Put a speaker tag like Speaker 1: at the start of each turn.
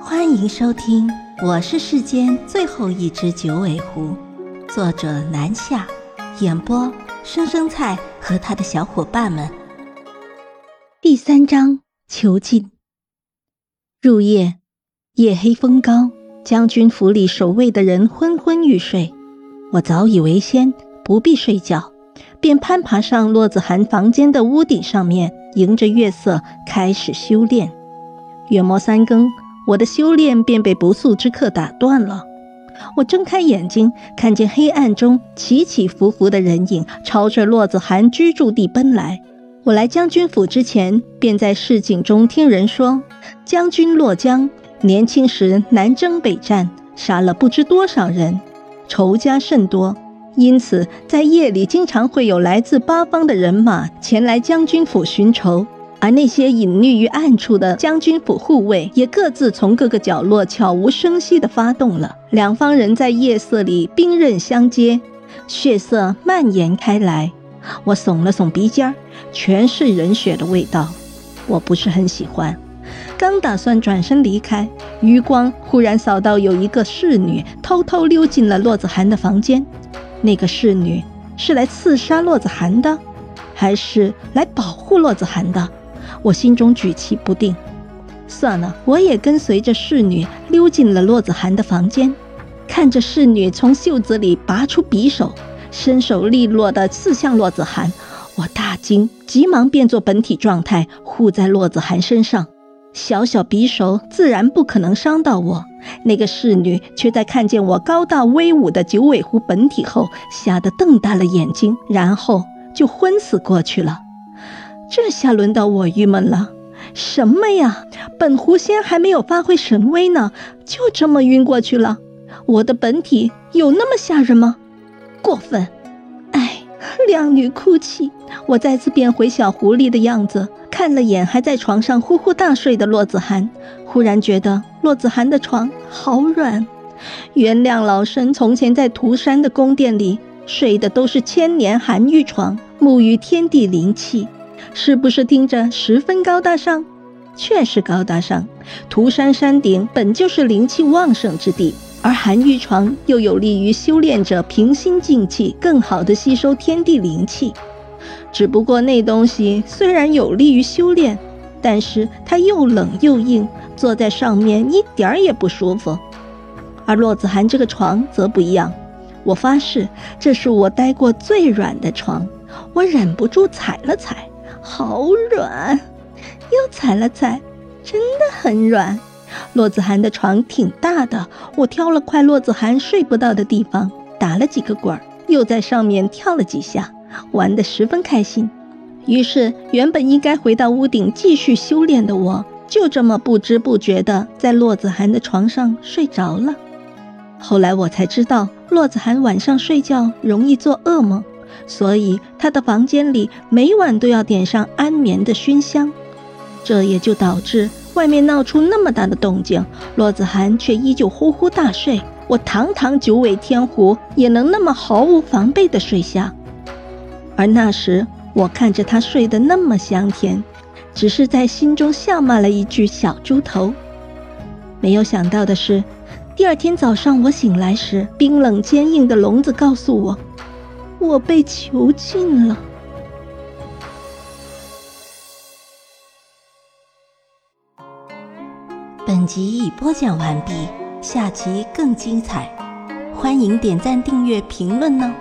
Speaker 1: 欢迎收听，我是世间最后一只九尾狐，作者南夏，演播生生菜和他的小伙伴们。第三章囚禁。入夜，夜黑风高，将军府里守卫的人昏昏欲睡，我早已为先，不必睡觉，便攀爬上洛子涵房间的屋顶上面，迎着月色开始修炼。月末三更。我的修炼便被不速之客打断了。我睁开眼睛，看见黑暗中起起伏伏的人影朝着洛子涵居住地奔来。我来将军府之前，便在市井中听人说，将军洛江年轻时南征北战，杀了不知多少人，仇家甚多，因此在夜里经常会有来自八方的人马前来将军府寻仇。而那些隐匿于暗处的将军府护卫，也各自从各个角落悄无声息地发动了。两方人在夜色里兵刃相接，血色蔓延开来。我耸了耸鼻尖儿，全是人血的味道，我不是很喜欢。刚打算转身离开，余光忽然扫到有一个侍女偷偷溜进了洛子涵的房间。那个侍女是来刺杀洛子涵的，还是来保护洛子涵的？我心中举棋不定，算了，我也跟随着侍女溜进了洛子涵的房间，看着侍女从袖子里拔出匕首，身手利落地刺向洛子涵，我大惊，急忙变作本体状态护在洛子涵身上。小小匕首自然不可能伤到我，那个侍女却在看见我高大威武的九尾狐本体后，吓得瞪大了眼睛，然后就昏死过去了。这下轮到我郁闷了，什么呀？本狐仙还没有发挥神威呢，就这么晕过去了。我的本体有那么吓人吗？过分！哎，靓女哭泣。我再次变回小狐狸的样子，看了眼还在床上呼呼大睡的洛子涵，忽然觉得洛子涵的床好软。原谅老身从前在涂山的宫殿里睡的都是千年寒玉床，沐浴天地灵气。是不是听着十分高大上？确实高大上。涂山山顶本就是灵气旺盛之地，而寒玉床又有利于修炼者平心静气，更好的吸收天地灵气。只不过那东西虽然有利于修炼，但是它又冷又硬，坐在上面一点儿也不舒服。而洛子涵这个床则不一样，我发誓这是我待过最软的床。我忍不住踩了踩。好软，又踩了踩，真的很软。洛子涵的床挺大的，我挑了块洛子涵睡不到的地方，打了几个滚儿，又在上面跳了几下，玩得十分开心。于是，原本应该回到屋顶继续修炼的我，就这么不知不觉地在洛子涵的床上睡着了。后来我才知道，洛子涵晚上睡觉容易做噩梦。所以他的房间里每晚都要点上安眠的熏香，这也就导致外面闹出那么大的动静，洛子涵却依旧呼呼大睡。我堂堂九尾天狐也能那么毫无防备的睡下，而那时我看着他睡得那么香甜，只是在心中笑骂了一句“小猪头”。没有想到的是，第二天早上我醒来时，冰冷坚硬的笼子告诉我。我被囚禁了。本集已播讲完毕，下集更精彩，欢迎点赞、订阅、评论呢。